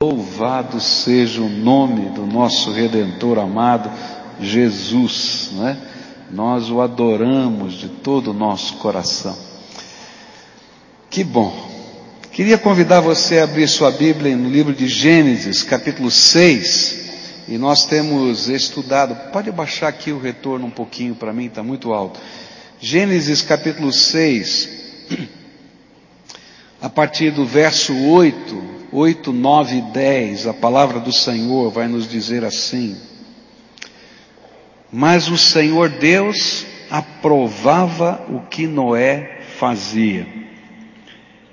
Louvado seja o nome do nosso Redentor amado, Jesus, né? Nós o adoramos de todo o nosso coração. Que bom. Queria convidar você a abrir sua Bíblia no livro de Gênesis, capítulo 6. E nós temos estudado, pode baixar aqui o retorno um pouquinho para mim, está muito alto. Gênesis capítulo 6, a partir do verso 8, 8, 9 e 10, a palavra do Senhor vai nos dizer assim: Mas o Senhor Deus aprovava o que Noé fazia.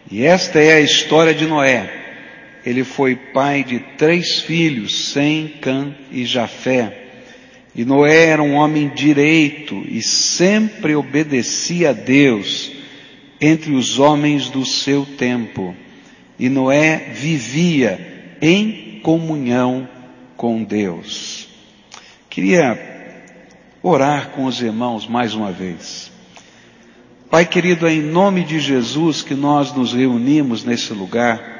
E esta é a história de Noé. Ele foi pai de três filhos, Sem, Cã e Jafé. E Noé era um homem direito e sempre obedecia a Deus entre os homens do seu tempo. E Noé vivia em comunhão com Deus. Queria orar com os irmãos mais uma vez. Pai querido, é em nome de Jesus que nós nos reunimos nesse lugar.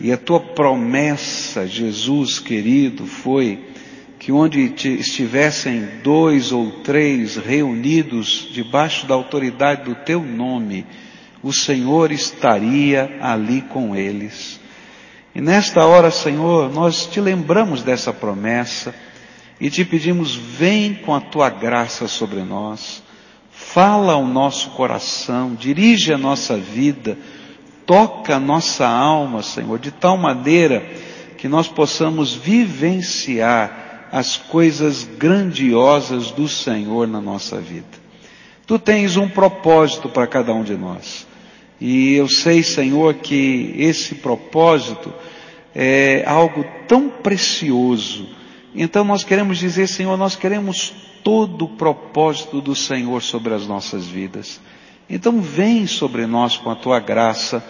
E a tua promessa, Jesus querido, foi que onde estivessem dois ou três reunidos debaixo da autoridade do teu nome, o Senhor estaria ali com eles. E nesta hora, Senhor, nós te lembramos dessa promessa e te pedimos, vem com a tua graça sobre nós, fala ao nosso coração, dirige a nossa vida, toca a nossa alma, Senhor, de tal maneira que nós possamos vivenciar as coisas grandiosas do Senhor na nossa vida. Tu tens um propósito para cada um de nós. E eu sei, Senhor, que esse propósito é algo tão precioso. Então nós queremos dizer, Senhor, nós queremos todo o propósito do Senhor sobre as nossas vidas. Então vem sobre nós com a tua graça.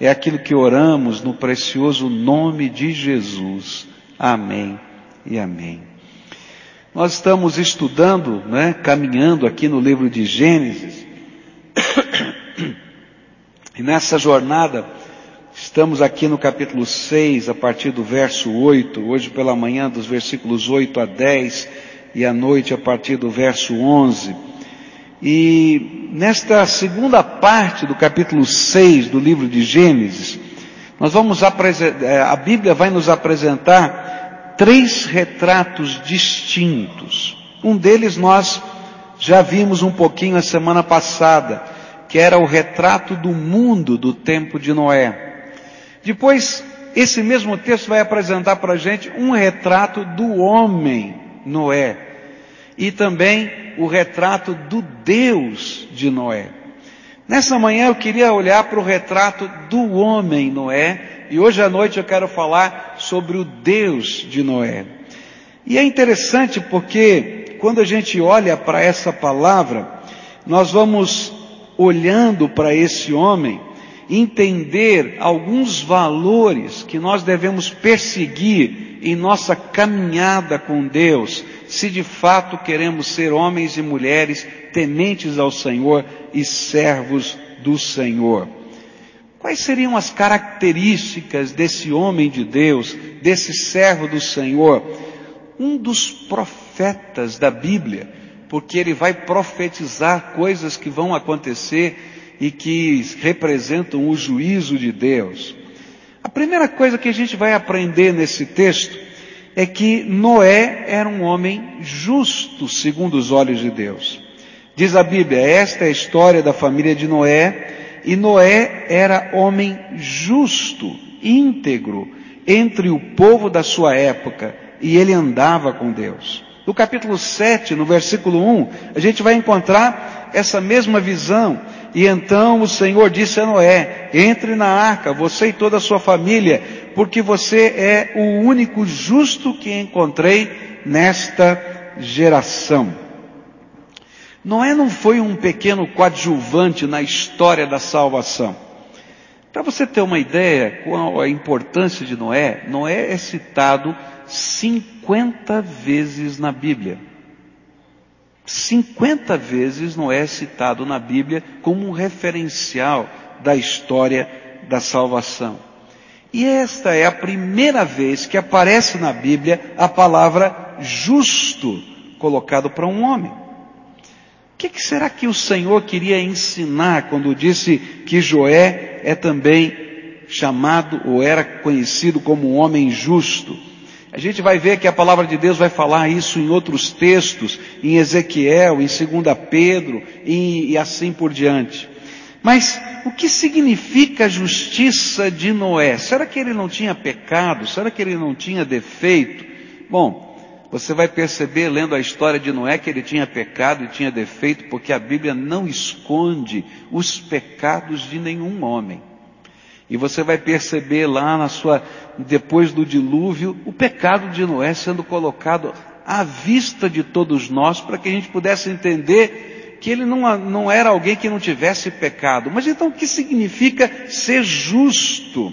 É aquilo que oramos no precioso nome de Jesus. Amém e amém. Nós estamos estudando, né, caminhando aqui no livro de Gênesis. E nessa jornada, estamos aqui no capítulo 6, a partir do verso 8, hoje pela manhã dos versículos 8 a 10 e à noite a partir do verso 11. E nesta segunda parte do capítulo 6 do livro de Gênesis, nós vamos eh, a Bíblia vai nos apresentar três retratos distintos. Um deles nós já vimos um pouquinho a semana passada, que era o retrato do mundo do tempo de Noé. Depois, esse mesmo texto vai apresentar para a gente um retrato do homem Noé e também o retrato do Deus de Noé. Nessa manhã eu queria olhar para o retrato do homem Noé e hoje à noite eu quero falar sobre o Deus de Noé. E é interessante porque quando a gente olha para essa palavra, nós vamos olhando para esse homem, entender alguns valores que nós devemos perseguir em nossa caminhada com Deus, se de fato queremos ser homens e mulheres tementes ao Senhor e servos do Senhor. Quais seriam as características desse homem de Deus, desse servo do Senhor? Um dos profetas da Bíblia, porque ele vai profetizar coisas que vão acontecer e que representam o juízo de Deus. A primeira coisa que a gente vai aprender nesse texto é que Noé era um homem justo segundo os olhos de Deus. Diz a Bíblia, esta é a história da família de Noé, e Noé era homem justo, íntegro, entre o povo da sua época, e ele andava com Deus. No capítulo 7, no versículo 1, a gente vai encontrar essa mesma visão. E então o Senhor disse a Noé, entre na arca, você e toda a sua família, porque você é o único justo que encontrei nesta geração. Noé não foi um pequeno coadjuvante na história da salvação. Para você ter uma ideia qual a importância de Noé, Noé é citado 50 vezes na Bíblia. 50 vezes Noé é citado na Bíblia como um referencial da história da salvação. E esta é a primeira vez que aparece na Bíblia a palavra justo colocado para um homem. O que, que, será que o Senhor queria ensinar quando disse que Joé é também chamado ou era conhecido como um homem justo? A gente vai ver que a palavra de Deus vai falar isso em outros textos, em Ezequiel, em 2 Pedro e, e assim por diante. Mas o que significa a justiça de Noé? Será que ele não tinha pecado? Será que ele não tinha defeito? Bom, você vai perceber lendo a história de Noé que ele tinha pecado e tinha defeito, porque a Bíblia não esconde os pecados de nenhum homem. E você vai perceber lá na sua, depois do dilúvio, o pecado de Noé sendo colocado à vista de todos nós, para que a gente pudesse entender que ele não, não era alguém que não tivesse pecado. Mas então o que significa ser justo?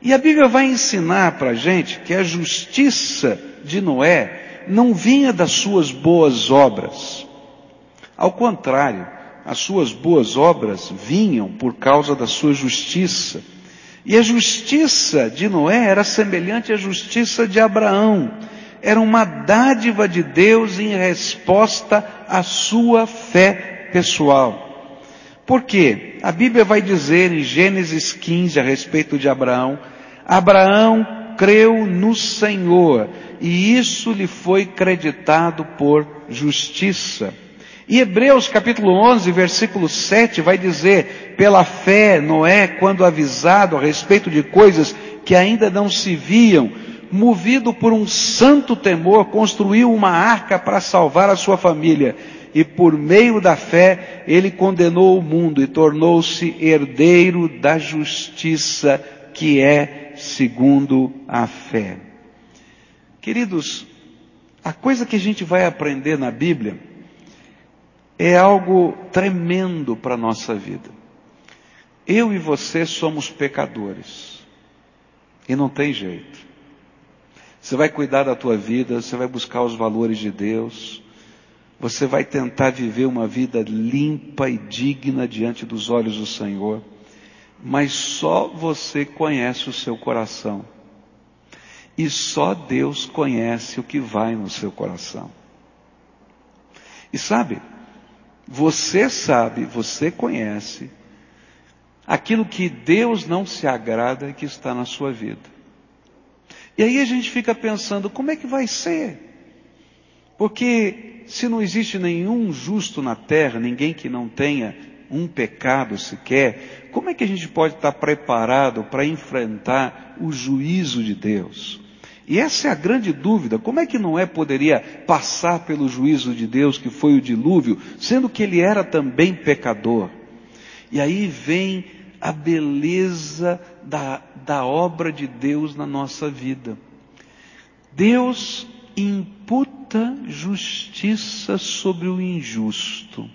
E a Bíblia vai ensinar para a gente que a justiça de Noé não vinha das suas boas obras. Ao contrário, as suas boas obras vinham por causa da sua justiça. E a justiça de Noé era semelhante à justiça de Abraão. Era uma dádiva de Deus em resposta à sua fé pessoal. Por quê? A Bíblia vai dizer em Gênesis 15 a respeito de Abraão, Abraão creu no Senhor e isso lhe foi creditado por justiça. E Hebreus capítulo 11, versículo 7 vai dizer, pela fé Noé, quando avisado a respeito de coisas que ainda não se viam, movido por um santo temor, construiu uma arca para salvar a sua família. E por meio da fé, ele condenou o mundo e tornou-se herdeiro da justiça que é segundo a fé. Queridos, a coisa que a gente vai aprender na Bíblia é algo tremendo para a nossa vida. Eu e você somos pecadores. E não tem jeito. Você vai cuidar da tua vida, você vai buscar os valores de Deus, você vai tentar viver uma vida limpa e digna diante dos olhos do Senhor mas só você conhece o seu coração. E só Deus conhece o que vai no seu coração. E sabe, você sabe, você conhece aquilo que Deus não se agrada e que está na sua vida. E aí a gente fica pensando, como é que vai ser? Porque se não existe nenhum justo na terra, ninguém que não tenha um pecado sequer, como é que a gente pode estar preparado para enfrentar o juízo de Deus? E essa é a grande dúvida. Como é que Noé poderia passar pelo juízo de Deus, que foi o dilúvio, sendo que ele era também pecador? E aí vem a beleza da, da obra de Deus na nossa vida. Deus imputa justiça sobre o injusto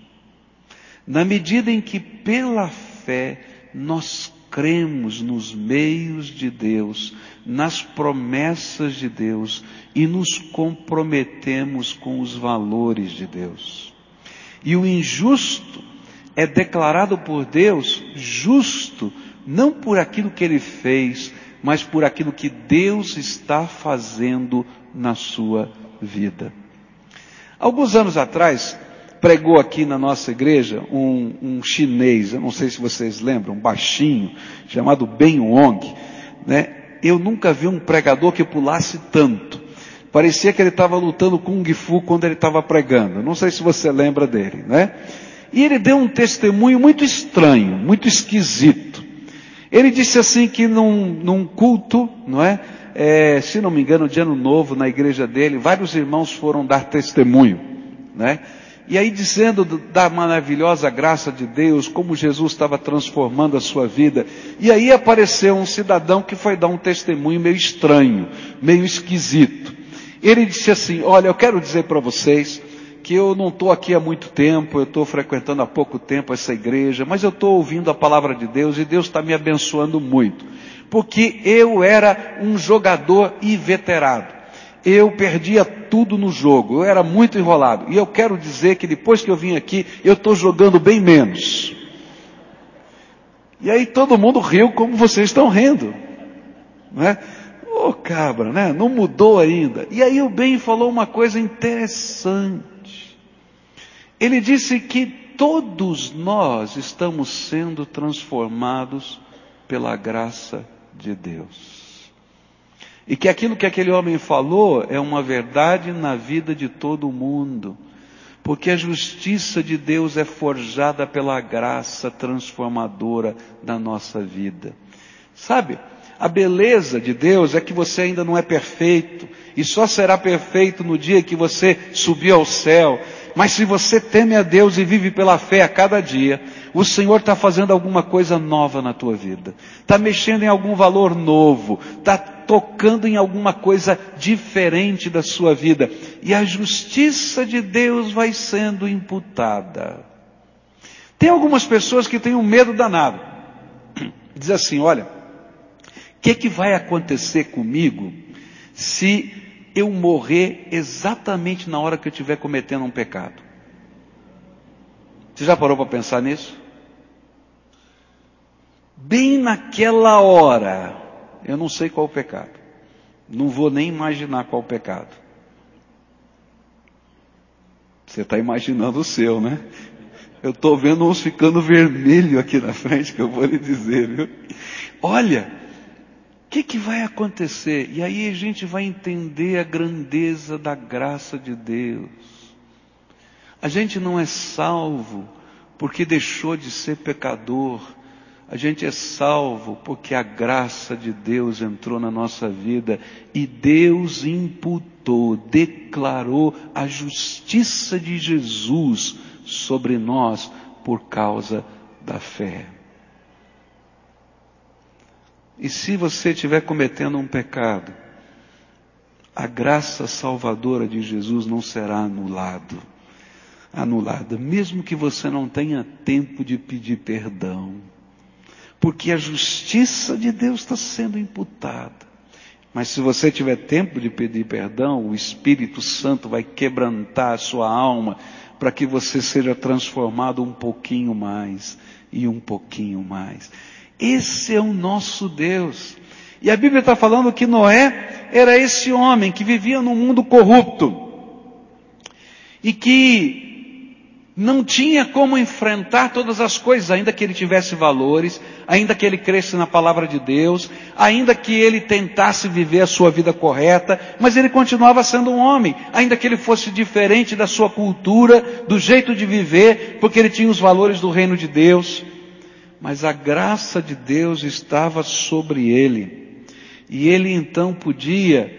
na medida em que pela fé nós cremos nos meios de Deus, nas promessas de Deus e nos comprometemos com os valores de Deus. E o injusto é declarado por Deus justo não por aquilo que ele fez, mas por aquilo que Deus está fazendo na sua vida. Alguns anos atrás, pregou aqui na nossa igreja um, um chinês, eu não sei se vocês lembram, um baixinho, chamado Ben Wong, né? Eu nunca vi um pregador que pulasse tanto. Parecia que ele estava lutando Kung Fu quando ele estava pregando. Não sei se você lembra dele, né? E ele deu um testemunho muito estranho, muito esquisito. Ele disse assim que num, num culto, não é? é? Se não me engano, de ano novo na igreja dele, vários irmãos foram dar testemunho, né? E aí dizendo da maravilhosa graça de Deus, como Jesus estava transformando a sua vida. E aí apareceu um cidadão que foi dar um testemunho meio estranho, meio esquisito. Ele disse assim, olha, eu quero dizer para vocês que eu não estou aqui há muito tempo, eu estou frequentando há pouco tempo essa igreja, mas eu estou ouvindo a palavra de Deus e Deus está me abençoando muito. Porque eu era um jogador inveterado eu perdia tudo no jogo, eu era muito enrolado. E eu quero dizer que depois que eu vim aqui, eu estou jogando bem menos. E aí todo mundo riu como vocês estão rindo. né? Ô oh, cabra, né? Não mudou ainda. E aí o bem falou uma coisa interessante. Ele disse que todos nós estamos sendo transformados pela graça de Deus. E que aquilo que aquele homem falou é uma verdade na vida de todo mundo. Porque a justiça de Deus é forjada pela graça transformadora da nossa vida. Sabe? A beleza de Deus é que você ainda não é perfeito e só será perfeito no dia que você subir ao céu. Mas se você teme a Deus e vive pela fé a cada dia, o Senhor está fazendo alguma coisa nova na tua vida. Está mexendo em algum valor novo. Está tocando em alguma coisa diferente da sua vida. E a justiça de Deus vai sendo imputada. Tem algumas pessoas que têm um medo danado. Diz assim, olha, o que, que vai acontecer comigo se eu morrer exatamente na hora que eu estiver cometendo um pecado? Você já parou para pensar nisso? Bem naquela hora, eu não sei qual o pecado. Não vou nem imaginar qual o pecado. Você está imaginando o seu, né? Eu estou vendo uns ficando vermelho aqui na frente, que eu vou lhe dizer, viu? Olha, o que, que vai acontecer? E aí a gente vai entender a grandeza da graça de Deus. A gente não é salvo porque deixou de ser pecador. A gente é salvo porque a graça de Deus entrou na nossa vida e Deus imputou, declarou a justiça de Jesus sobre nós por causa da fé. E se você estiver cometendo um pecado, a graça salvadora de Jesus não será anulado, anulada, mesmo que você não tenha tempo de pedir perdão, porque a justiça de Deus está sendo imputada. Mas se você tiver tempo de pedir perdão, o Espírito Santo vai quebrantar a sua alma para que você seja transformado um pouquinho mais e um pouquinho mais. Esse é o nosso Deus. E a Bíblia está falando que Noé era esse homem que vivia num mundo corrupto e que não tinha como enfrentar todas as coisas, ainda que ele tivesse valores, ainda que ele cresce na palavra de Deus, ainda que ele tentasse viver a sua vida correta, mas ele continuava sendo um homem, ainda que ele fosse diferente da sua cultura, do jeito de viver, porque ele tinha os valores do reino de Deus mas a graça de Deus estava sobre ele. E ele então podia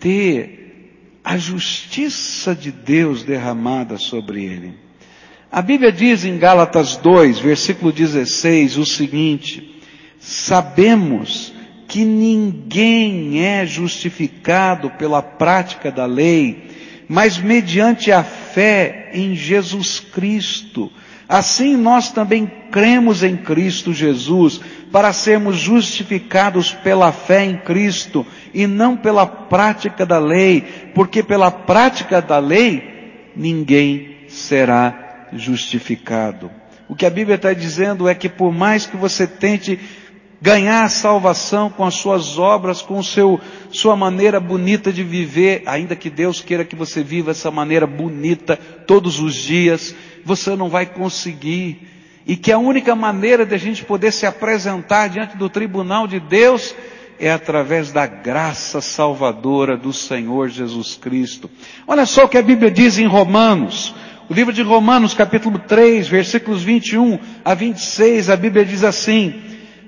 ter a justiça de Deus derramada sobre ele. A Bíblia diz em Gálatas 2, versículo 16, o seguinte: Sabemos que ninguém é justificado pela prática da lei, mas mediante a fé em Jesus Cristo. Assim nós também cremos em Cristo Jesus para sermos justificados pela fé em Cristo e não pela prática da lei, porque pela prática da lei ninguém será justificado. O que a Bíblia está dizendo é que por mais que você tente ganhar a salvação com as suas obras, com seu, sua maneira bonita de viver, ainda que Deus queira que você viva essa maneira bonita todos os dias, você não vai conseguir. E que a única maneira de a gente poder se apresentar diante do tribunal de Deus é através da graça salvadora do Senhor Jesus Cristo. Olha só o que a Bíblia diz em Romanos. O livro de Romanos, capítulo 3, versículos 21 a 26, a Bíblia diz assim: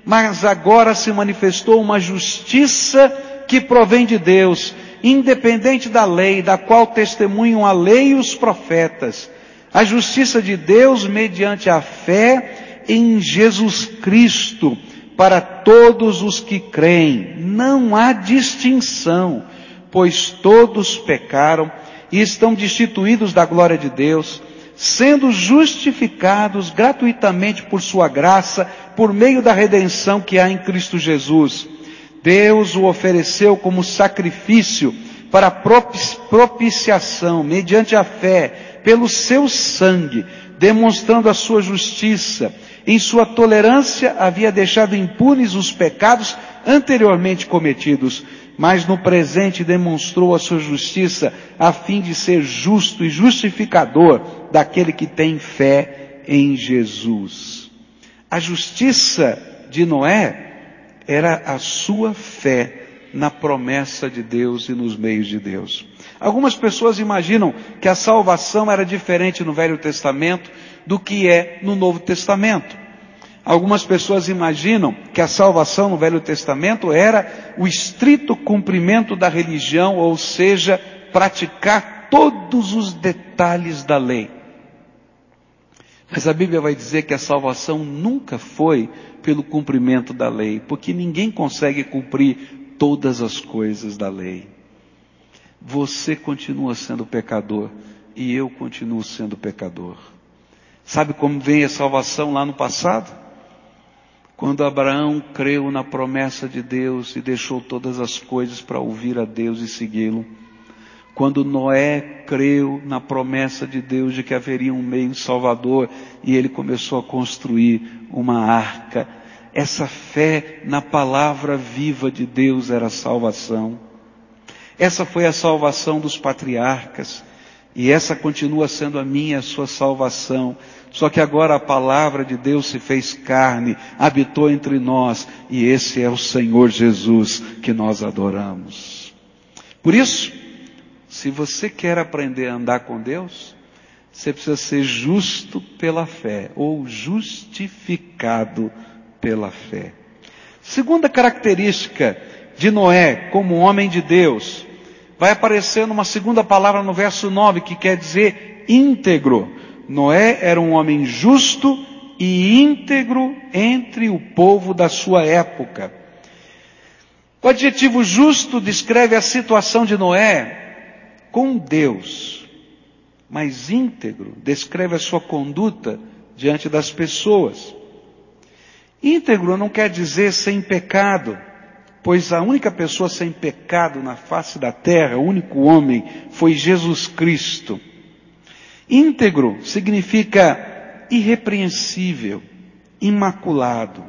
Mas agora se manifestou uma justiça que provém de Deus, independente da lei, da qual testemunham a lei e os profetas a justiça de Deus mediante a fé em Jesus Cristo para todos os que creem. Não há distinção, pois todos pecaram e estão destituídos da glória de Deus, sendo justificados gratuitamente por sua graça, por meio da redenção que há em Cristo Jesus. Deus o ofereceu como sacrifício para propiciação, mediante a fé, pelo seu sangue, demonstrando a sua justiça. Em sua tolerância havia deixado impunes os pecados anteriormente cometidos, mas no presente demonstrou a sua justiça a fim de ser justo e justificador daquele que tem fé em Jesus. A justiça de Noé era a sua fé na promessa de Deus e nos meios de Deus. Algumas pessoas imaginam que a salvação era diferente no Velho Testamento do que é no Novo Testamento. Algumas pessoas imaginam que a salvação no Velho Testamento era o estrito cumprimento da religião, ou seja, praticar todos os detalhes da lei. Mas a Bíblia vai dizer que a salvação nunca foi pelo cumprimento da lei, porque ninguém consegue cumprir todas as coisas da lei. Você continua sendo pecador e eu continuo sendo pecador. Sabe como vem a salvação lá no passado? Quando Abraão creu na promessa de Deus e deixou todas as coisas para ouvir a Deus e segui-lo. Quando Noé creu na promessa de Deus de que haveria um meio salvador e ele começou a construir uma arca. Essa fé na palavra viva de Deus era salvação. Essa foi a salvação dos patriarcas. E essa continua sendo a minha, a sua salvação. Só que agora a palavra de Deus se fez carne, habitou entre nós, e esse é o Senhor Jesus que nós adoramos. Por isso, se você quer aprender a andar com Deus, você precisa ser justo pela fé, ou justificado pela fé. Segunda característica de Noé como homem de Deus, vai aparecer numa segunda palavra no verso 9, que quer dizer íntegro. Noé era um homem justo e íntegro entre o povo da sua época. O adjetivo justo descreve a situação de Noé com Deus, mas íntegro descreve a sua conduta diante das pessoas. Íntegro não quer dizer sem pecado, pois a única pessoa sem pecado na face da terra, o único homem, foi Jesus Cristo. Íntegro significa irrepreensível, imaculado.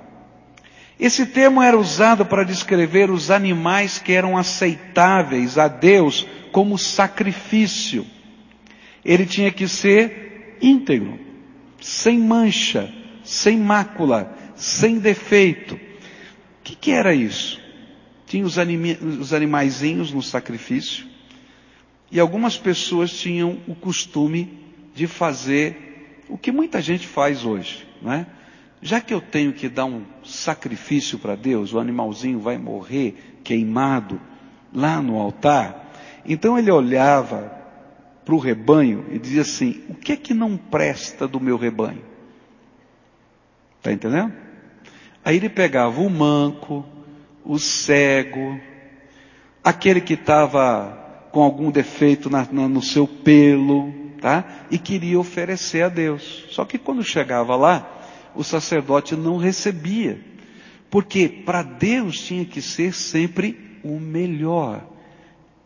Esse termo era usado para descrever os animais que eram aceitáveis a Deus como sacrifício. Ele tinha que ser íntegro, sem mancha, sem mácula, sem defeito. O que, que era isso? Tinha os, anima, os animaizinhos no sacrifício, e algumas pessoas tinham o costume de fazer o que muita gente faz hoje, não é? Já que eu tenho que dar um sacrifício para Deus, o animalzinho vai morrer queimado lá no altar, então ele olhava para o rebanho e dizia assim: o que é que não presta do meu rebanho? Está entendendo? Aí ele pegava o manco, o cego, aquele que estava com algum defeito na, na, no seu pelo, tá? E queria oferecer a Deus. Só que quando chegava lá, o sacerdote não recebia. Porque para Deus tinha que ser sempre o melhor,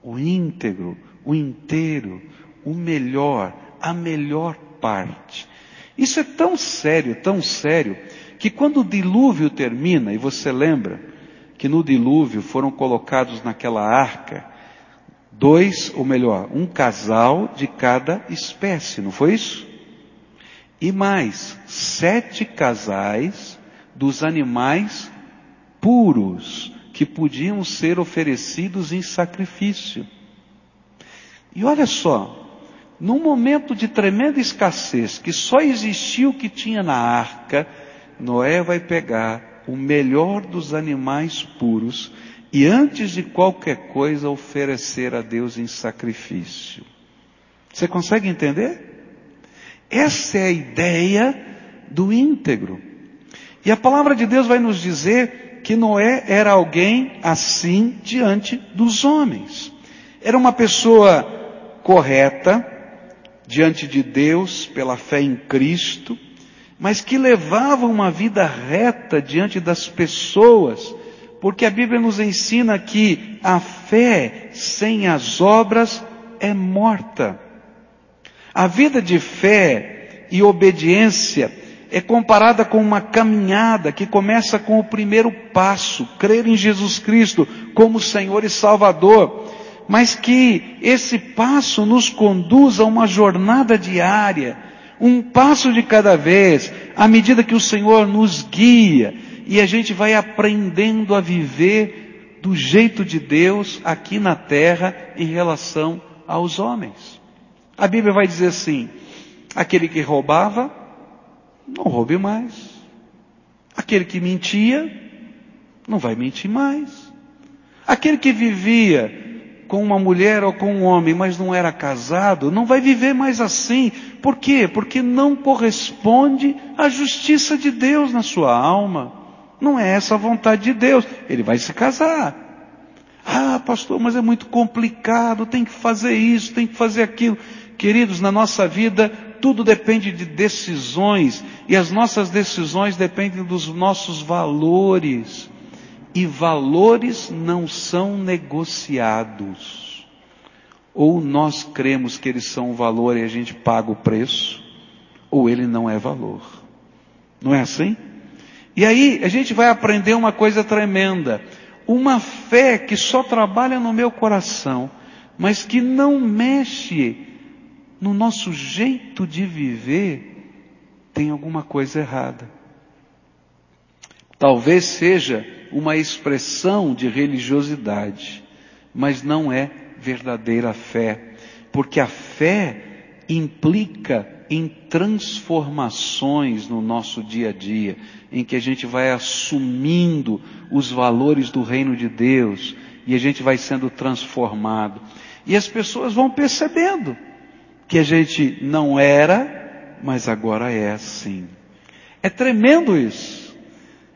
o íntegro, o inteiro, o melhor, a melhor parte. Isso é tão sério, tão sério, que quando o dilúvio termina, e você lembra que no dilúvio foram colocados naquela arca dois, ou melhor, um casal de cada espécie, não foi isso? E mais, sete casais dos animais puros que podiam ser oferecidos em sacrifício. E olha só, num momento de tremenda escassez, que só existia o que tinha na arca, Noé vai pegar o melhor dos animais puros e antes de qualquer coisa oferecer a Deus em sacrifício. Você consegue entender? Essa é a ideia do íntegro. E a palavra de Deus vai nos dizer que Noé era alguém assim diante dos homens. Era uma pessoa correta diante de Deus pela fé em Cristo, mas que levava uma vida reta diante das pessoas porque a Bíblia nos ensina que a fé sem as obras é morta. A vida de fé e obediência é comparada com uma caminhada que começa com o primeiro passo, crer em Jesus Cristo como Senhor e Salvador, mas que esse passo nos conduz a uma jornada diária, um passo de cada vez, à medida que o Senhor nos guia e a gente vai aprendendo a viver do jeito de Deus aqui na terra em relação aos homens. A Bíblia vai dizer assim, aquele que roubava, não roube mais. Aquele que mentia, não vai mentir mais. Aquele que vivia com uma mulher ou com um homem, mas não era casado, não vai viver mais assim. Por quê? Porque não corresponde à justiça de Deus na sua alma. Não é essa a vontade de Deus. Ele vai se casar. Ah, pastor, mas é muito complicado, tem que fazer isso, tem que fazer aquilo. Queridos, na nossa vida, tudo depende de decisões, e as nossas decisões dependem dos nossos valores. E valores não são negociados. Ou nós cremos que eles são um valor e a gente paga o preço, ou ele não é valor. Não é assim? E aí a gente vai aprender uma coisa tremenda. Uma fé que só trabalha no meu coração, mas que não mexe no nosso jeito de viver, tem alguma coisa errada. Talvez seja uma expressão de religiosidade, mas não é verdadeira fé, porque a fé implica em transformações no nosso dia a dia, em que a gente vai assumindo os valores do reino de Deus e a gente vai sendo transformado. E as pessoas vão percebendo que a gente não era, mas agora é assim. É tremendo isso.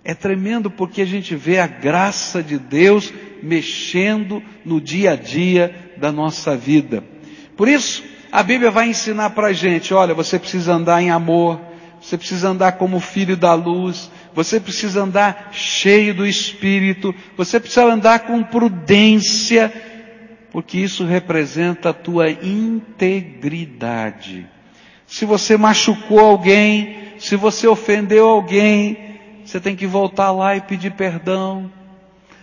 É tremendo porque a gente vê a graça de Deus mexendo no dia a dia da nossa vida. Por isso, a Bíblia vai ensinar para a gente, olha, você precisa andar em amor, você precisa andar como filho da luz, você precisa andar cheio do Espírito, você precisa andar com prudência, porque isso representa a tua integridade. Se você machucou alguém, se você ofendeu alguém, você tem que voltar lá e pedir perdão.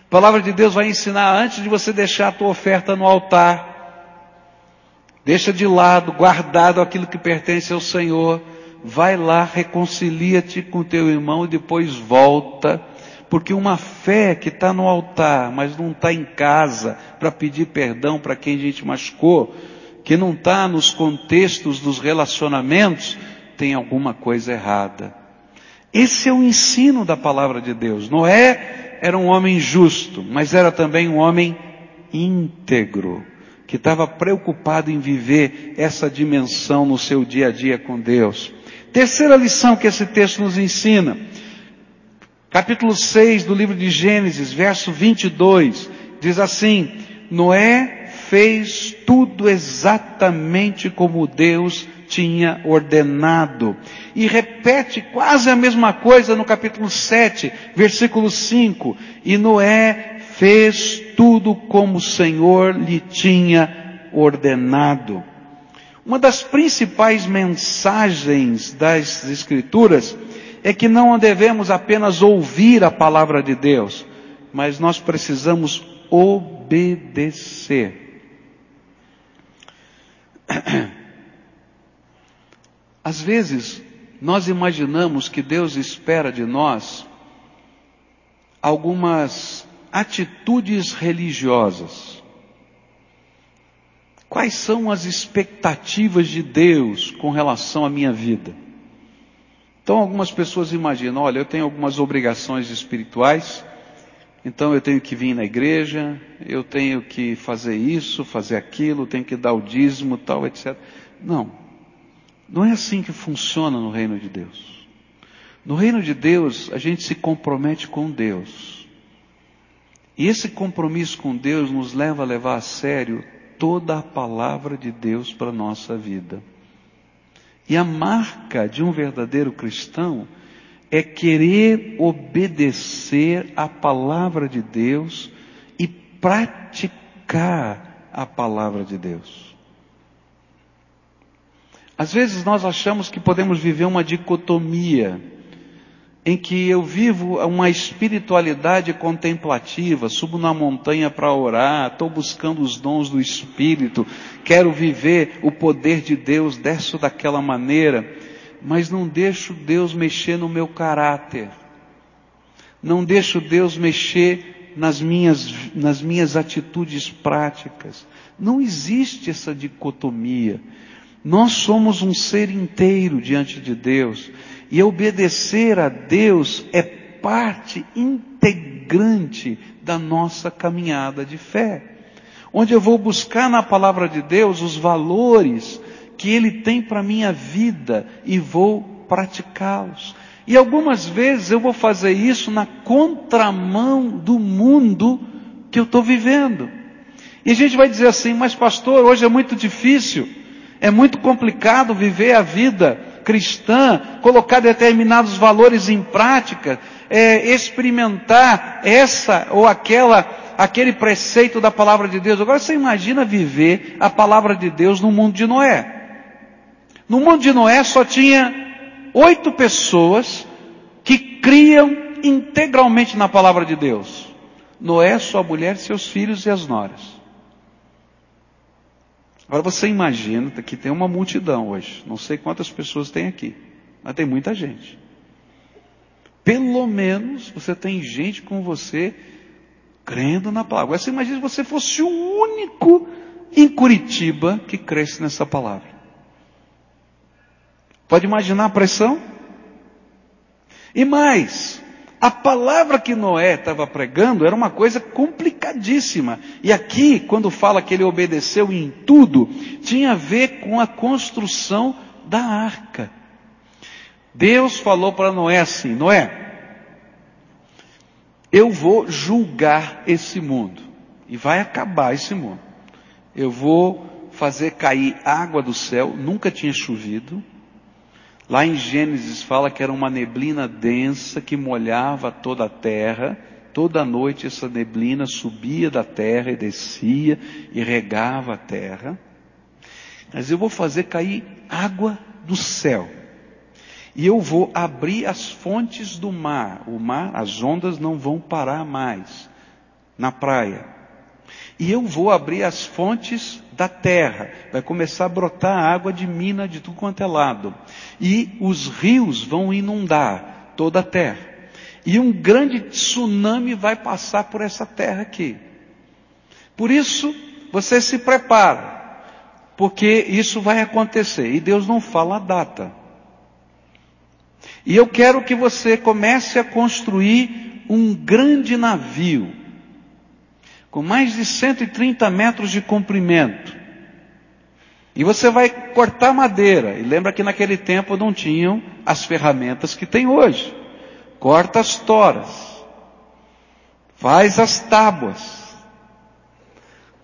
A palavra de Deus vai ensinar antes de você deixar a tua oferta no altar. Deixa de lado, guardado aquilo que pertence ao Senhor. Vai lá, reconcilia-te com teu irmão e depois volta porque uma fé que está no altar, mas não está em casa para pedir perdão para quem a gente machucou, que não está nos contextos dos relacionamentos, tem alguma coisa errada. Esse é o ensino da palavra de Deus. Noé era um homem justo, mas era também um homem íntegro, que estava preocupado em viver essa dimensão no seu dia a dia com Deus. Terceira lição que esse texto nos ensina capítulo 6 do livro de Gênesis, verso 22, diz assim: Noé fez tudo exatamente como Deus tinha ordenado. E repete quase a mesma coisa no capítulo 7, versículo 5. E Noé fez tudo como o Senhor lhe tinha ordenado. Uma das principais mensagens das Escrituras é que não devemos apenas ouvir a palavra de Deus, mas nós precisamos obedecer. Às vezes, nós imaginamos que Deus espera de nós algumas atitudes religiosas. Quais são as expectativas de Deus com relação à minha vida? Então algumas pessoas imaginam, olha, eu tenho algumas obrigações espirituais, então eu tenho que vir na igreja, eu tenho que fazer isso, fazer aquilo, tenho que dar o dízimo, tal, etc. Não. Não é assim que funciona no reino de Deus. No reino de Deus, a gente se compromete com Deus. E esse compromisso com Deus nos leva a levar a sério toda a palavra de Deus para a nossa vida. E a marca de um verdadeiro cristão é querer obedecer a palavra de Deus e praticar a palavra de Deus. Às vezes nós achamos que podemos viver uma dicotomia em que eu vivo uma espiritualidade contemplativa, subo na montanha para orar, estou buscando os dons do Espírito, quero viver o poder de Deus dessa daquela maneira, mas não deixo Deus mexer no meu caráter, não deixo Deus mexer nas minhas, nas minhas atitudes práticas. Não existe essa dicotomia. Nós somos um ser inteiro diante de Deus. E obedecer a Deus é parte integrante da nossa caminhada de fé. Onde eu vou buscar na palavra de Deus os valores que Ele tem para a minha vida e vou praticá-los. E algumas vezes eu vou fazer isso na contramão do mundo que eu estou vivendo. E a gente vai dizer assim, mas pastor, hoje é muito difícil, é muito complicado viver a vida cristã, colocar determinados valores em prática, é, experimentar essa ou aquela, aquele preceito da palavra de Deus. Agora você imagina viver a palavra de Deus no mundo de Noé. No mundo de Noé só tinha oito pessoas que criam integralmente na palavra de Deus. Noé, sua mulher, seus filhos e as noras. Agora você imagina que tem uma multidão hoje. Não sei quantas pessoas tem aqui, mas tem muita gente. Pelo menos você tem gente com você crendo na palavra. Agora você imagina se você fosse o único em Curitiba que cresce nessa palavra. Pode imaginar a pressão? E mais, a palavra que Noé estava pregando era uma coisa complicadíssima. E aqui, quando fala que ele obedeceu em tudo, tinha a ver com a construção da arca. Deus falou para Noé assim: Noé, eu vou julgar esse mundo. E vai acabar esse mundo. Eu vou fazer cair água do céu, nunca tinha chovido. Lá em Gênesis fala que era uma neblina densa que molhava toda a terra. Toda noite essa neblina subia da terra e descia e regava a terra. Mas eu vou fazer cair água do céu. E eu vou abrir as fontes do mar. O mar, as ondas não vão parar mais na praia. E eu vou abrir as fontes da terra. Vai começar a brotar água de mina de tudo quanto é lado. E os rios vão inundar toda a terra. E um grande tsunami vai passar por essa terra aqui. Por isso, você se prepara. Porque isso vai acontecer. E Deus não fala a data. E eu quero que você comece a construir um grande navio com mais de 130 metros de comprimento. E você vai cortar madeira. E lembra que naquele tempo não tinham as ferramentas que tem hoje. Corta as toras. Faz as tábuas.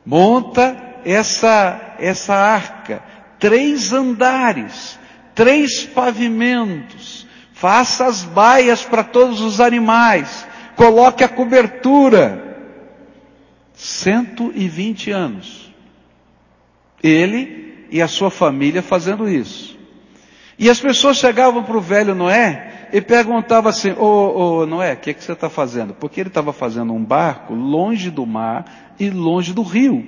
Monta essa, essa arca. Três andares. Três pavimentos. Faça as baias para todos os animais. Coloque a cobertura 120 anos. Ele e a sua família fazendo isso. E as pessoas chegavam para o velho Noé e perguntavam assim, ô, ô Noé, o que, que você está fazendo? Porque ele estava fazendo um barco longe do mar e longe do rio.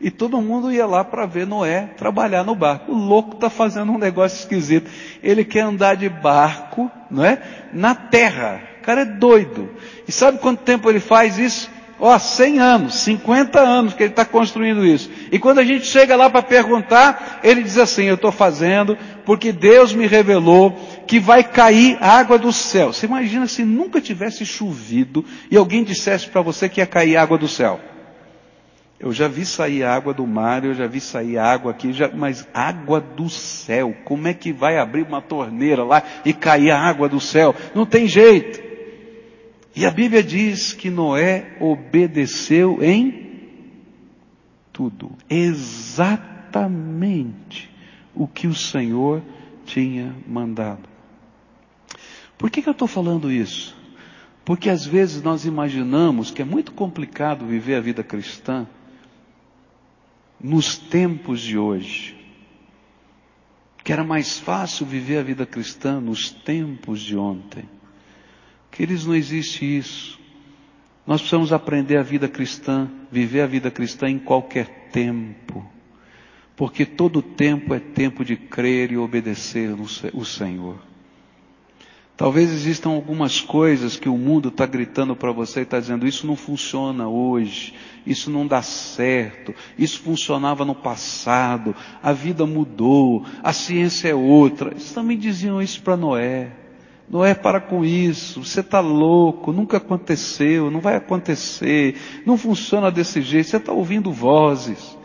E todo mundo ia lá para ver Noé trabalhar no barco. O louco está fazendo um negócio esquisito. Ele quer andar de barco, não é? Na terra. O cara é doido. E sabe quanto tempo ele faz isso? Ó, 100 anos, 50 anos que ele está construindo isso. E quando a gente chega lá para perguntar, ele diz assim, eu estou fazendo porque Deus me revelou que vai cair água do céu. Você imagina se nunca tivesse chovido e alguém dissesse para você que ia cair água do céu. Eu já vi sair água do mar, eu já vi sair água aqui, já, mas água do céu, como é que vai abrir uma torneira lá e cair a água do céu? Não tem jeito. E a Bíblia diz que Noé obedeceu em tudo, exatamente o que o Senhor tinha mandado. Por que, que eu estou falando isso? Porque às vezes nós imaginamos que é muito complicado viver a vida cristã nos tempos de hoje. que era mais fácil viver a vida cristã nos tempos de ontem. Queridos, não existe isso. Nós precisamos aprender a vida cristã, viver a vida cristã em qualquer tempo. Porque todo tempo é tempo de crer e obedecer o Senhor. Talvez existam algumas coisas que o mundo está gritando para você e está dizendo, isso não funciona hoje, isso não dá certo, isso funcionava no passado, a vida mudou, a ciência é outra. Eles também diziam isso para Noé. Noé, para com isso, você está louco, nunca aconteceu, não vai acontecer, não funciona desse jeito, você está ouvindo vozes.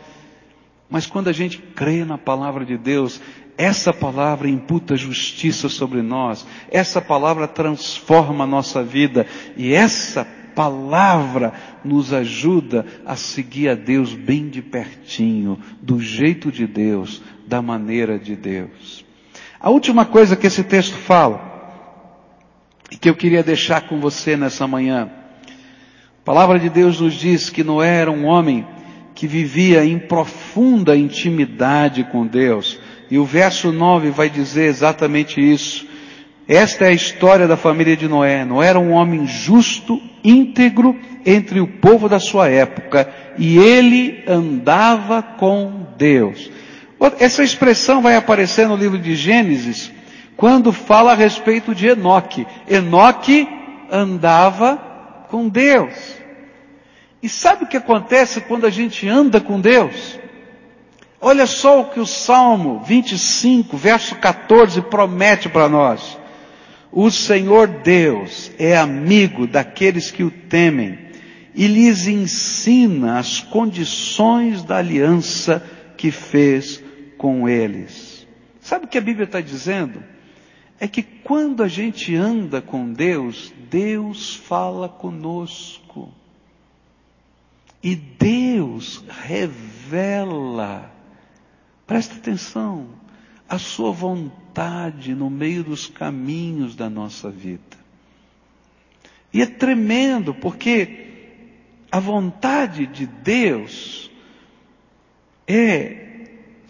Mas quando a gente crê na palavra de Deus, essa palavra imputa justiça sobre nós, essa palavra transforma a nossa vida e essa palavra nos ajuda a seguir a Deus bem de pertinho, do jeito de Deus, da maneira de Deus. A última coisa que esse texto fala, que eu queria deixar com você nessa manhã, a palavra de Deus nos diz que Noé era um homem que vivia em profunda intimidade com Deus. E o verso 9 vai dizer exatamente isso. Esta é a história da família de Noé. Noé era um homem justo, íntegro entre o povo da sua época e ele andava com Deus. Essa expressão vai aparecer no livro de Gênesis quando fala a respeito de Enoque. Enoque andava com Deus. E sabe o que acontece quando a gente anda com Deus? Olha só o que o Salmo 25, verso 14 promete para nós. O Senhor Deus é amigo daqueles que o temem e lhes ensina as condições da aliança que fez com eles. Sabe o que a Bíblia está dizendo? É que quando a gente anda com Deus, Deus fala conosco. E Deus revela, presta atenção, a sua vontade no meio dos caminhos da nossa vida. E é tremendo, porque a vontade de Deus é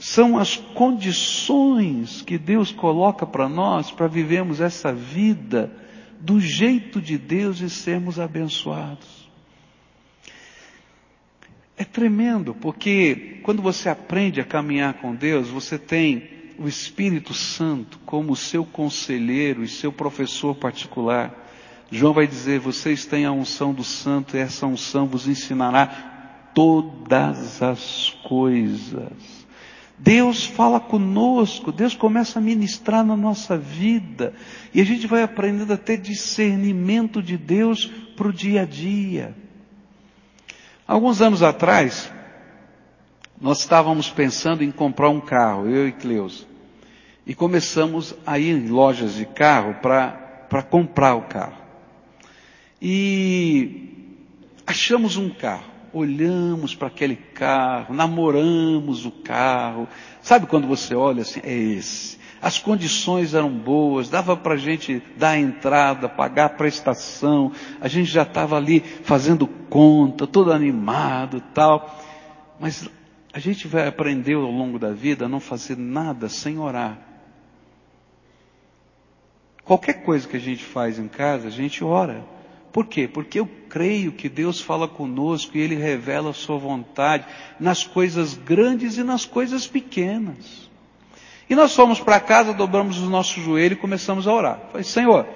são as condições que Deus coloca para nós para vivermos essa vida do jeito de Deus e sermos abençoados. É tremendo, porque quando você aprende a caminhar com Deus, você tem o Espírito Santo como seu conselheiro e seu professor particular. João vai dizer: vocês têm a unção do Santo e essa unção vos ensinará todas as coisas. Deus fala conosco, Deus começa a ministrar na nossa vida e a gente vai aprendendo a ter discernimento de Deus para o dia a dia. Alguns anos atrás, nós estávamos pensando em comprar um carro, eu e Cleusa. E começamos a ir em lojas de carro para comprar o carro. E achamos um carro, olhamos para aquele carro, namoramos o carro. Sabe quando você olha assim, é esse. As condições eram boas, dava para a gente dar a entrada, pagar a prestação, a gente já estava ali fazendo conta, todo animado tal. Mas a gente vai aprender ao longo da vida a não fazer nada sem orar. Qualquer coisa que a gente faz em casa, a gente ora. Por quê? Porque eu creio que Deus fala conosco e Ele revela a Sua vontade nas coisas grandes e nas coisas pequenas. E nós fomos para casa, dobramos o nosso joelho e começamos a orar. Falei, Senhor,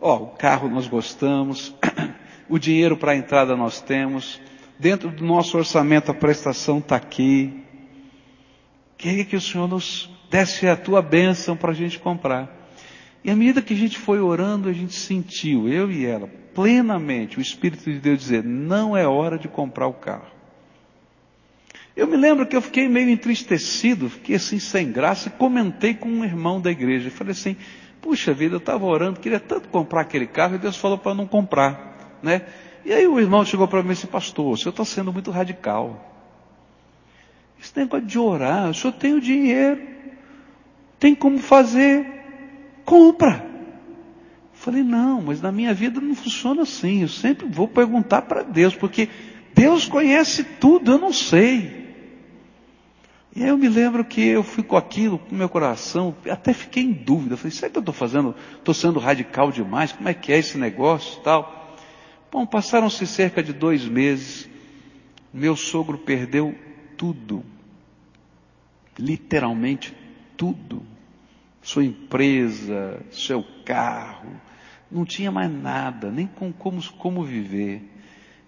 ó, o carro nós gostamos, o dinheiro para a entrada nós temos, dentro do nosso orçamento a prestação está aqui. Queria que o Senhor nos desse a tua bênção para a gente comprar. E à medida que a gente foi orando, a gente sentiu, eu e ela, plenamente o Espírito de Deus dizer, não é hora de comprar o carro. Eu me lembro que eu fiquei meio entristecido, fiquei assim sem graça e comentei com um irmão da igreja. Falei assim, puxa vida, eu estava orando, queria tanto comprar aquele carro e Deus falou para não comprar, né? E aí o irmão chegou para mim e disse, pastor, o senhor está sendo muito radical. Esse negócio de orar, o senhor tem o dinheiro, tem como fazer, compra. Falei, não, mas na minha vida não funciona assim. Eu sempre vou perguntar para Deus, porque Deus conhece tudo, eu não sei. E aí eu me lembro que eu fui com aquilo, com meu coração, até fiquei em dúvida. Falei, será que eu estou fazendo, estou sendo radical demais? Como é que é esse negócio tal? Bom, passaram-se cerca de dois meses. Meu sogro perdeu tudo. Literalmente tudo. Sua empresa, seu carro. Não tinha mais nada, nem com como, como viver.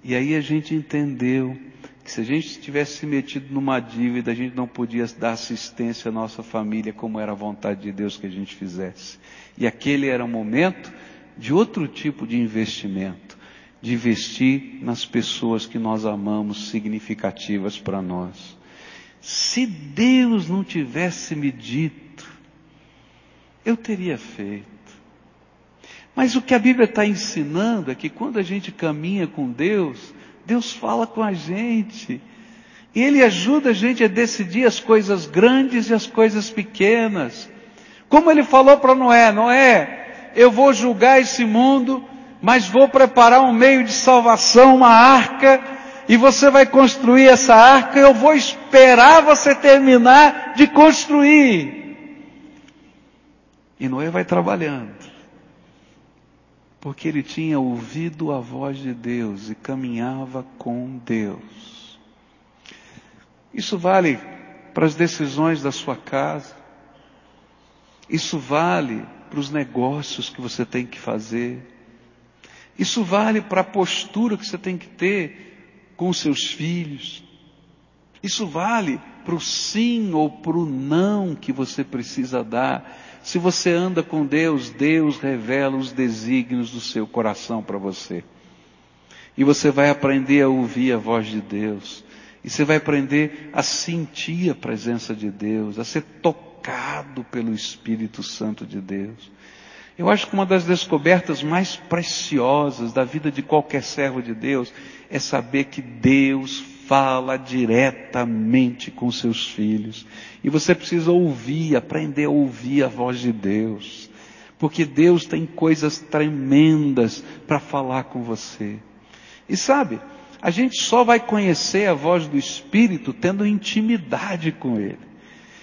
E aí a gente entendeu que se a gente tivesse se metido numa dívida, a gente não podia dar assistência à nossa família como era a vontade de Deus que a gente fizesse. E aquele era um momento de outro tipo de investimento, de investir nas pessoas que nós amamos, significativas para nós. Se Deus não tivesse me dito, eu teria feito. Mas o que a Bíblia está ensinando é que quando a gente caminha com Deus, Deus fala com a gente. E Ele ajuda a gente a decidir as coisas grandes e as coisas pequenas. Como Ele falou para Noé, Noé, eu vou julgar esse mundo, mas vou preparar um meio de salvação, uma arca, e você vai construir essa arca, eu vou esperar você terminar de construir. E Noé vai trabalhando porque ele tinha ouvido a voz de Deus e caminhava com Deus. Isso vale para as decisões da sua casa, isso vale para os negócios que você tem que fazer, isso vale para a postura que você tem que ter com seus filhos, isso vale para o sim ou para o não que você precisa dar se você anda com Deus, Deus revela os desígnios do seu coração para você. E você vai aprender a ouvir a voz de Deus. E você vai aprender a sentir a presença de Deus, a ser tocado pelo Espírito Santo de Deus. Eu acho que uma das descobertas mais preciosas da vida de qualquer servo de Deus é saber que Deus fala diretamente com seus filhos. E você precisa ouvir, aprender a ouvir a voz de Deus. Porque Deus tem coisas tremendas para falar com você. E sabe, a gente só vai conhecer a voz do Espírito tendo intimidade com Ele.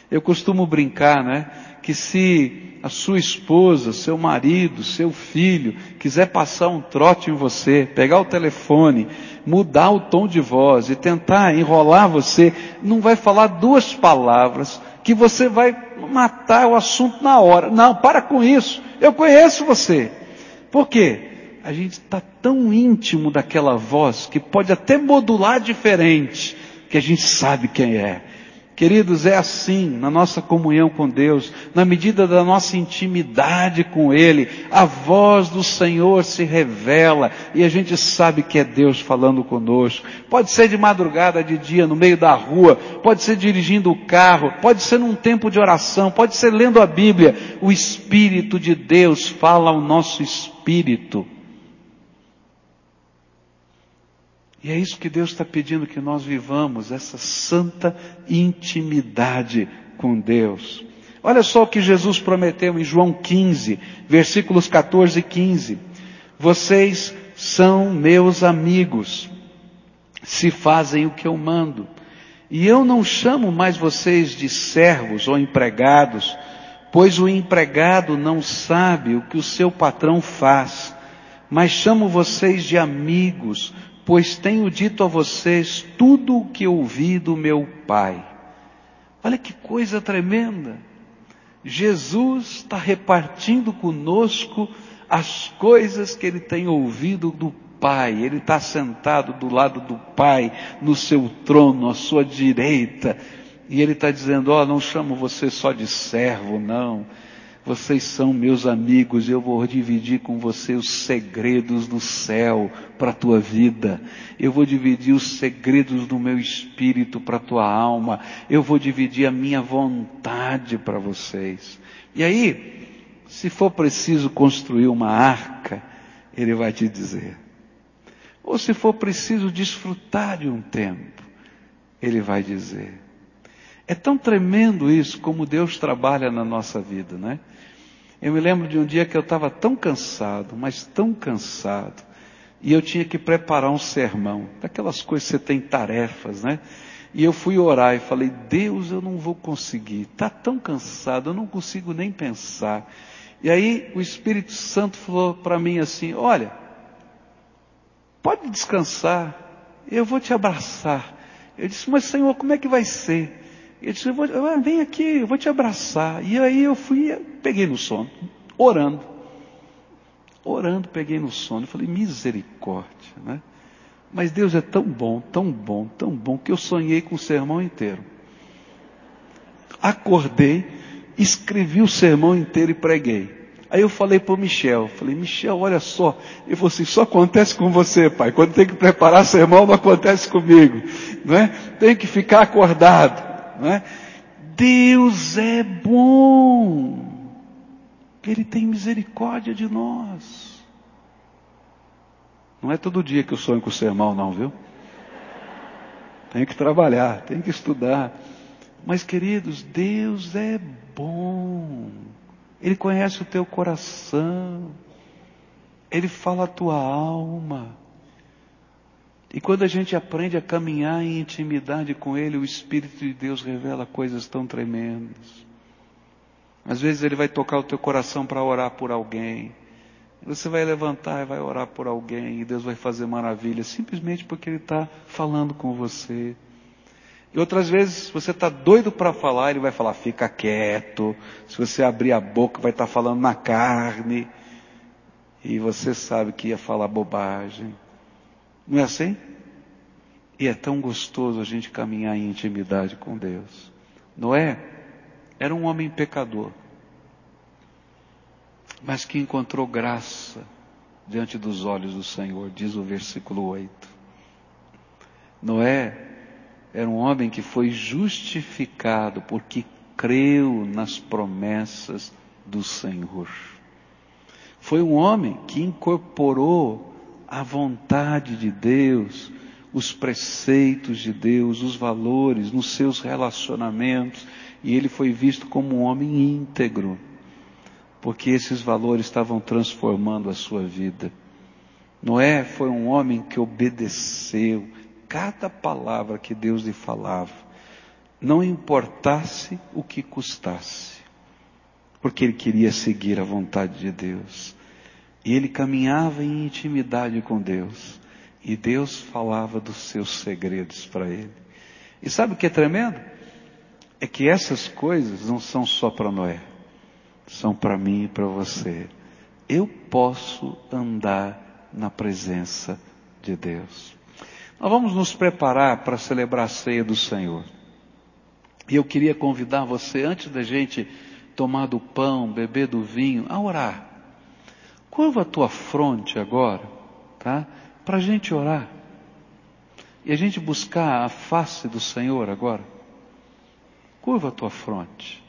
Eu costumo brincar, né? Que se a sua esposa, seu marido, seu filho quiser passar um trote em você, pegar o telefone, mudar o tom de voz e tentar enrolar você, não vai falar duas palavras que você vai matar o assunto na hora. Não, para com isso. Eu conheço você. Por quê? A gente está tão íntimo daquela voz que pode até modular diferente, que a gente sabe quem é. Queridos, é assim na nossa comunhão com Deus, na medida da nossa intimidade com Ele, a voz do Senhor se revela e a gente sabe que é Deus falando conosco. Pode ser de madrugada, de dia, no meio da rua, pode ser dirigindo o carro, pode ser num tempo de oração, pode ser lendo a Bíblia. O Espírito de Deus fala ao nosso espírito. E é isso que Deus está pedindo que nós vivamos, essa santa intimidade com Deus. Olha só o que Jesus prometeu em João 15, versículos 14 e 15. Vocês são meus amigos, se fazem o que eu mando. E eu não chamo mais vocês de servos ou empregados, pois o empregado não sabe o que o seu patrão faz, mas chamo vocês de amigos, pois tenho dito a vocês tudo o que ouvi do meu Pai. Olha que coisa tremenda. Jesus está repartindo conosco as coisas que ele tem ouvido do Pai. Ele está sentado do lado do Pai, no seu trono, à sua direita. E ele está dizendo: Ó, oh, não chamo você só de servo, não. Vocês são meus amigos e eu vou dividir com você os segredos do céu para a tua vida. Eu vou dividir os segredos do meu espírito para a tua alma. Eu vou dividir a minha vontade para vocês. E aí, se for preciso construir uma arca, ele vai te dizer. Ou se for preciso desfrutar de um tempo, ele vai dizer. É tão tremendo isso como Deus trabalha na nossa vida, né? Eu me lembro de um dia que eu estava tão cansado, mas tão cansado, e eu tinha que preparar um sermão, daquelas coisas que você tem tarefas, né? E eu fui orar e falei, Deus, eu não vou conseguir. Está tão cansado, eu não consigo nem pensar. E aí o Espírito Santo falou para mim assim, olha, pode descansar, eu vou te abraçar. Eu disse, mas Senhor, como é que vai ser? Ele disse, vou, ah, vem aqui, eu vou te abraçar. E aí eu fui, peguei no sono, orando. Orando, peguei no sono. Eu falei, misericórdia, né? Mas Deus é tão bom, tão bom, tão bom, que eu sonhei com o sermão inteiro. Acordei, escrevi o sermão inteiro e preguei. Aí eu falei para o Michel, falei, Michel, olha só, ele falou assim, só acontece com você, pai. Quando tem que preparar sermão, não acontece comigo. Não é? Tem que ficar acordado. É? Deus é bom. Ele tem misericórdia de nós. Não é todo dia que eu sonho com o sermão, não, viu? Tem que trabalhar, tem que estudar. Mas, queridos, Deus é bom. Ele conhece o teu coração. Ele fala a tua alma. E quando a gente aprende a caminhar em intimidade com Ele, o Espírito de Deus revela coisas tão tremendas. Às vezes Ele vai tocar o teu coração para orar por alguém. Você vai levantar e vai orar por alguém e Deus vai fazer maravilha simplesmente porque Ele está falando com você. E outras vezes você está doido para falar, Ele vai falar, fica quieto. Se você abrir a boca, vai estar tá falando na carne. E você sabe que ia falar bobagem. Não é assim? E é tão gostoso a gente caminhar em intimidade com Deus. Noé era um homem pecador mas que encontrou graça diante dos olhos do Senhor, diz o versículo 8. Noé era um homem que foi justificado porque creu nas promessas do Senhor. Foi um homem que incorporou a vontade de Deus, os preceitos de Deus, os valores nos seus relacionamentos, e ele foi visto como um homem íntegro porque esses valores estavam transformando a sua vida. Noé foi um homem que obedeceu cada palavra que Deus lhe falava, não importasse o que custasse, porque ele queria seguir a vontade de Deus. E ele caminhava em intimidade com Deus, e Deus falava dos seus segredos para ele. E sabe o que é tremendo? É que essas coisas não são só para Noé são para mim e para você. Eu posso andar na presença de Deus. Nós vamos nos preparar para celebrar a ceia do Senhor. E eu queria convidar você, antes da gente tomar do pão, beber do vinho, a orar. Curva a tua fronte agora, tá? Para a gente orar. E a gente buscar a face do Senhor agora. Curva a tua fronte.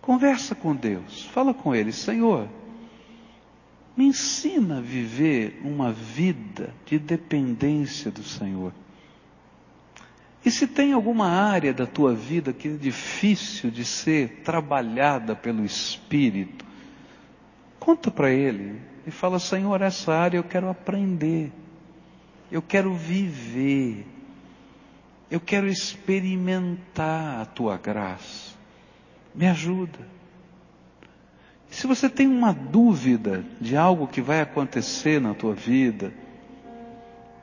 Conversa com Deus, fala com Ele, Senhor, me ensina a viver uma vida de dependência do Senhor. E se tem alguma área da tua vida que é difícil de ser trabalhada pelo Espírito, conta para Ele e fala: Senhor, essa área eu quero aprender, eu quero viver, eu quero experimentar a tua graça. Me ajuda. Se você tem uma dúvida de algo que vai acontecer na tua vida,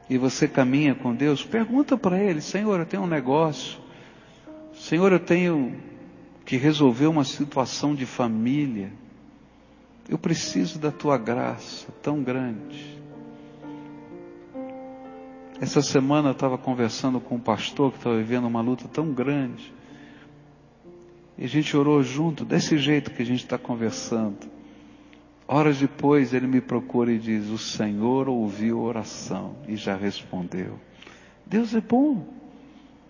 e você caminha com Deus, pergunta para Ele, Senhor, eu tenho um negócio, Senhor, eu tenho que resolver uma situação de família, eu preciso da tua graça tão grande. Essa semana eu estava conversando com um pastor que estava vivendo uma luta tão grande. E a gente orou junto, desse jeito que a gente está conversando. Horas depois ele me procura e diz: O Senhor ouviu a oração e já respondeu. Deus é bom,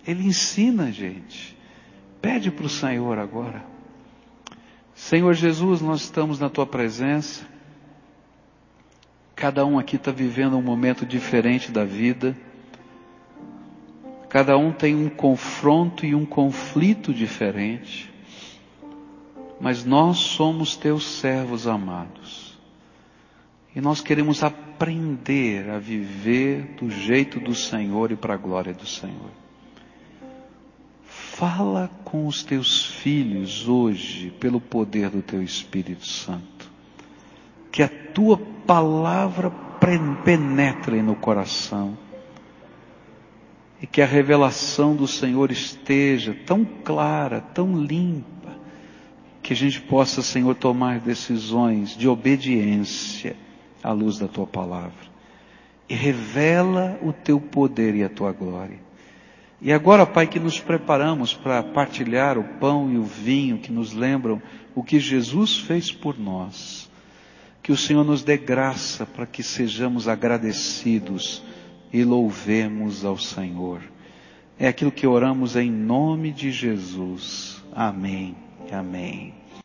Ele ensina a gente. Pede para o Senhor agora. Senhor Jesus, nós estamos na Tua presença. Cada um aqui está vivendo um momento diferente da vida. Cada um tem um confronto e um conflito diferente mas nós somos teus servos amados. E nós queremos aprender a viver do jeito do Senhor e para a glória do Senhor. Fala com os teus filhos hoje pelo poder do teu Espírito Santo. Que a tua palavra penetre no coração. E que a revelação do Senhor esteja tão clara, tão limpa, que a gente possa, Senhor, tomar decisões de obediência à luz da tua palavra. E revela o teu poder e a tua glória. E agora, Pai, que nos preparamos para partilhar o pão e o vinho que nos lembram o que Jesus fez por nós. Que o Senhor nos dê graça para que sejamos agradecidos e louvemos ao Senhor. É aquilo que oramos em nome de Jesus. Amém. Amém.